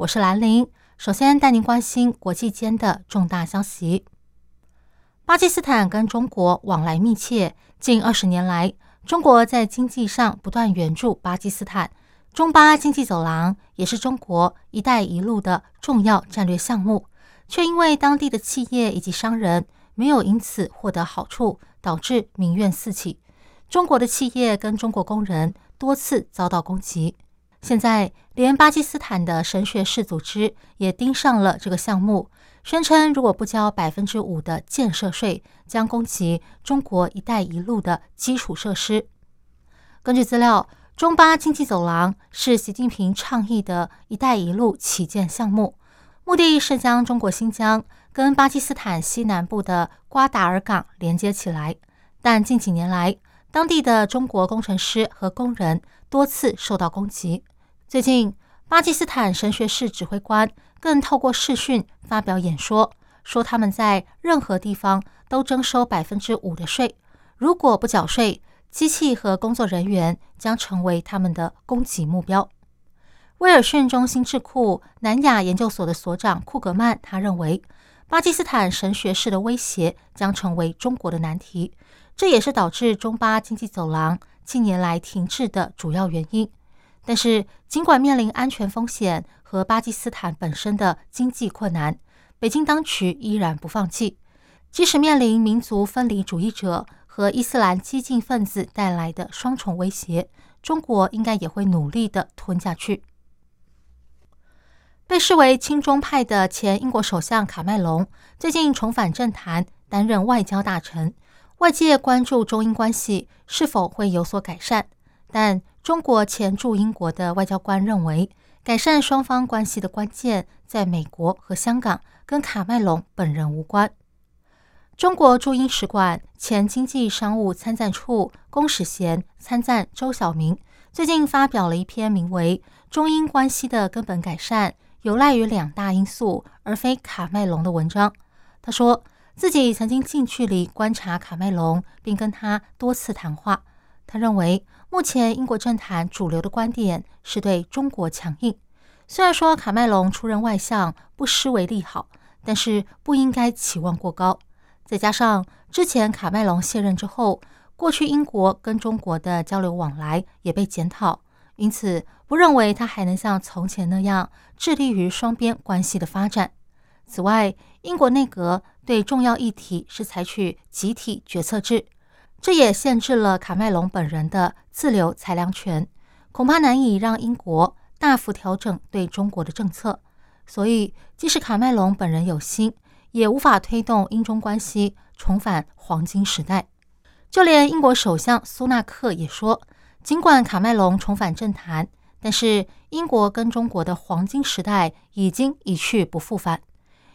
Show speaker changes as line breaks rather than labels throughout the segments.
我是兰玲。首先带您关心国际间的重大消息。巴基斯坦跟中国往来密切，近二十年来，中国在经济上不断援助巴基斯坦。中巴经济走廊也是中国“一带一路”的重要战略项目，却因为当地的企业以及商人没有因此获得好处，导致民怨四起。中国的企业跟中国工人多次遭到攻击。现在，连巴基斯坦的神学士组织也盯上了这个项目，宣称如果不交百分之五的建设税，将攻击中国“一带一路”的基础设施。根据资料。中巴经济走廊是习近平倡议的一带一路旗舰项目，目的是将中国新疆跟巴基斯坦西南部的瓜达尔港连接起来。但近几年来，当地的中国工程师和工人多次受到攻击。最近，巴基斯坦神学士指挥官更透过视讯发表演说，说他们在任何地方都征收百分之五的税，如果不缴税。机器和工作人员将成为他们的攻击目标。威尔逊中心智库南亚研究所的所长库格曼他认为，巴基斯坦神学士的威胁将成为中国的难题，这也是导致中巴经济走廊近年来停滞的主要原因。但是，尽管面临安全风险和巴基斯坦本身的经济困难，北京当局依然不放弃，即使面临民族分离主义者。和伊斯兰激进分子带来的双重威胁，中国应该也会努力的吞下去。被视为亲中派的前英国首相卡麦隆最近重返政坛，担任外交大臣，外界关注中英关系是否会有所改善。但中国前驻英国的外交官认为，改善双方关系的关键在美国和香港，跟卡麦隆本人无关。中国驻英使馆前经济商务参赞处龚史贤参赞周晓明最近发表了一篇名为《中英关系的根本改善有赖于两大因素，而非卡麦隆》的文章。他说自己曾经近距离观察卡麦隆，并跟他多次谈话。他认为，目前英国政坛主流的观点是对中国强硬。虽然说卡麦隆出任外相不失为利好，但是不应该期望过高。再加上之前卡麦隆卸任之后，过去英国跟中国的交流往来也被检讨，因此不认为他还能像从前那样致力于双边关系的发展。此外，英国内阁对重要议题是采取集体决策制，这也限制了卡麦隆本人的自留裁量权，恐怕难以让英国大幅调整对中国的政策。所以，即使卡麦隆本人有心，也无法推动英中关系重返黄金时代。就连英国首相苏纳克也说，尽管卡麦隆重返政坛，但是英国跟中国的黄金时代已经一去不复返。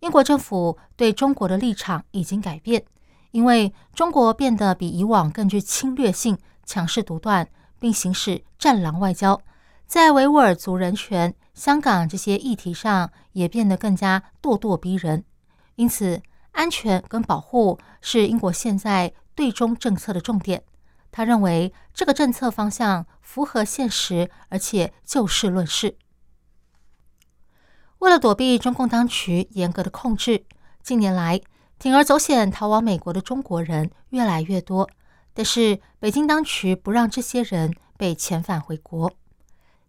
英国政府对中国的立场已经改变，因为中国变得比以往更具侵略性、强势独断，并行使战狼外交，在维吾尔族人权、香港这些议题上也变得更加咄咄逼人。因此，安全跟保护是英国现在对中政策的重点。他认为这个政策方向符合现实，而且就事论事。为了躲避中共当局严格的控制，近年来铤而走险逃往美国的中国人越来越多。但是，北京当局不让这些人被遣返回国。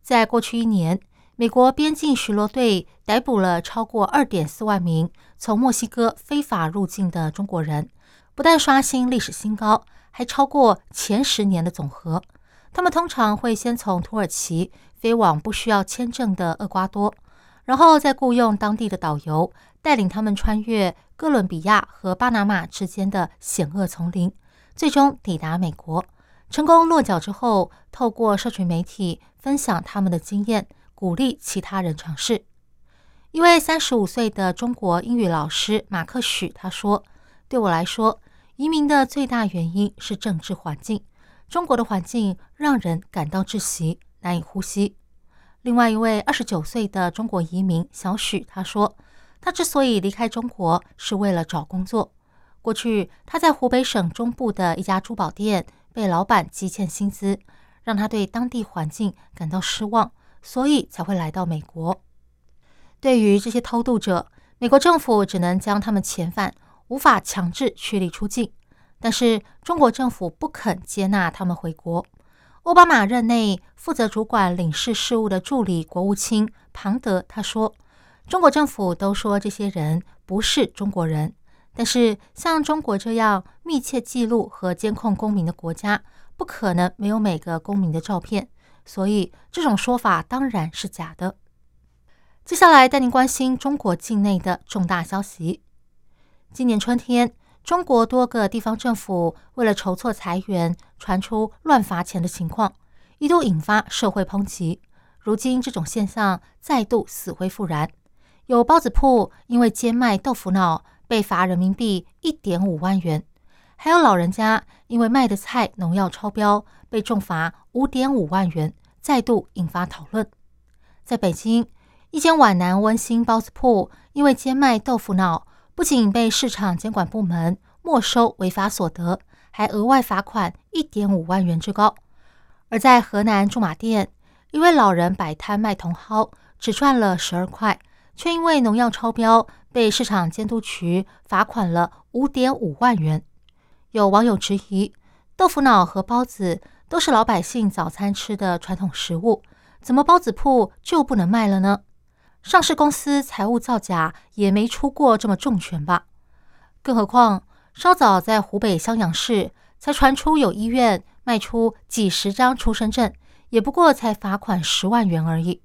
在过去一年。美国边境巡逻队逮捕了超过二点四万名从墨西哥非法入境的中国人，不但刷新历史新高，还超过前十年的总和。他们通常会先从土耳其飞往不需要签证的厄瓜多，然后再雇佣当地的导游带领他们穿越哥伦比亚和巴拿马之间的险恶丛林，最终抵达美国。成功落脚之后，透过社群媒体分享他们的经验。鼓励其他人尝试。一位三十五岁的中国英语老师马克许他说：“对我来说，移民的最大原因是政治环境。中国的环境让人感到窒息，难以呼吸。”另外一位二十九岁的中国移民小许他说：“他之所以离开中国，是为了找工作。过去他在湖北省中部的一家珠宝店被老板积欠薪资，让他对当地环境感到失望，所以才会来到美国。对于这些偷渡者，美国政府只能将他们遣返，无法强制驱离出境。但是中国政府不肯接纳他们回国。”奥巴马任内负责主管领事事务的助理国务卿庞德他说：“中国政府都说这些人不是中国人，但是像中国这样密切记录和监控公民的国家，不可能没有每个公民的照片，所以这种说法当然是假的。”接下来带您关心中国境内的重大消息。今年春天。中国多个地方政府为了筹措财源，传出乱罚钱的情况，一度引发社会抨击。如今，这种现象再度死灰复燃。有包子铺因为兼卖豆腐脑被罚人民币一点五万元，还有老人家因为卖的菜农药超标被重罚五点五万元，再度引发讨论。在北京，一间皖南温馨包子铺因为兼卖豆腐脑。不仅被市场监管部门没收违法所得，还额外罚款一点五万元之高。而在河南驻马店，一位老人摆摊卖茼蒿，只赚了十二块，却因为农药超标被市场监督局罚款了五点五万元。有网友质疑，豆腐脑和包子都是老百姓早餐吃的传统食物，怎么包子铺就不能卖了呢？上市公司财务造假也没出过这么重拳吧？更何况稍早在湖北襄阳市才传出有医院卖出几十张出生证，也不过才罚款十万元而已。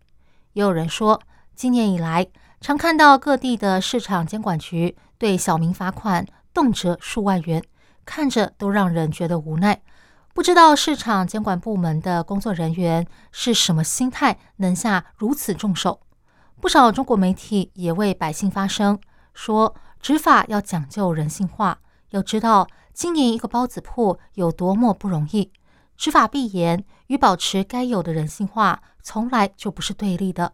也有人说，今年以来常看到各地的市场监管局对小民罚款动辄数万元，看着都让人觉得无奈。不知道市场监管部门的工作人员是什么心态，能下如此重手？不少中国媒体也为百姓发声，说执法要讲究人性化。要知道，经营一个包子铺有多么不容易，执法必严与保持该有的人性化，从来就不是对立的。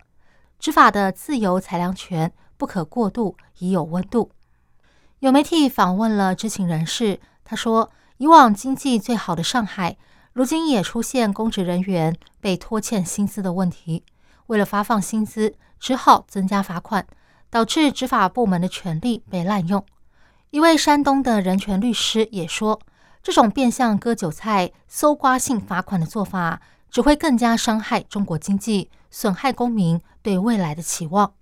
执法的自由裁量权不可过度，已有温度。有媒体访问了知情人士，他说，以往经济最好的上海，如今也出现公职人员被拖欠薪资的问题。为了发放薪资，只好增加罚款，导致执法部门的权力被滥用。一位山东的人权律师也说，这种变相割韭菜、搜刮性罚款的做法，只会更加伤害中国经济，损害公民对未来的期望。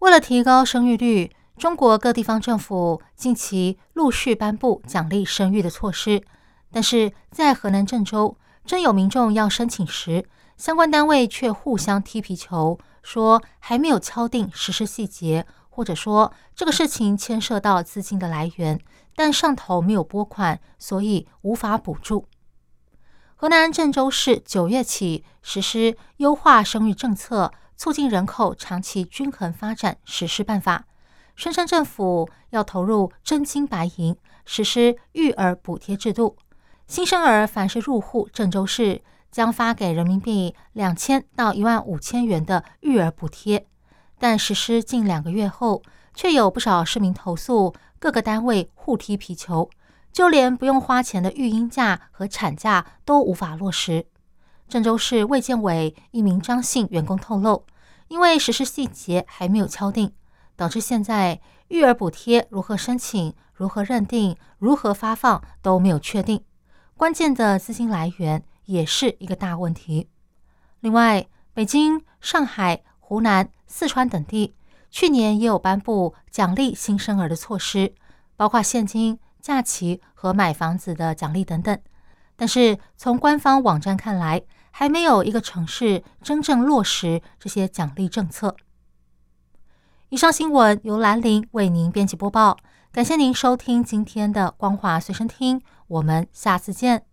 为了提高生育率，中国各地方政府近期陆续颁布奖励生育的措施，但是在河南郑州，真有民众要申请时，相关单位却互相踢皮球，说还没有敲定实施细节，或者说这个事情牵涉到资金的来源，但上头没有拨款，所以无法补助。河南郑州市九月起实施优化生育政策，促进人口长期均衡发展实施办法，宣称政府要投入真金白银实施育儿补贴制度，新生儿凡是入户郑州市。将发给人民币两千到一万五千元的育儿补贴，但实施近两个月后，却有不少市民投诉，各个单位互踢皮球，就连不用花钱的育婴假和产假都无法落实。郑州市卫健委一名张姓员工透露，因为实施细节还没有敲定，导致现在育儿补贴如何申请、如何认定、如何发放都没有确定，关键的资金来源。也是一个大问题。另外，北京、上海、湖南、四川等地去年也有颁布奖励新生儿的措施，包括现金、下棋和买房子的奖励等等。但是从官方网站看来，还没有一个城市真正落实这些奖励政策。以上新闻由兰陵为您编辑播报，感谢您收听今天的光华随身听，我们下次见。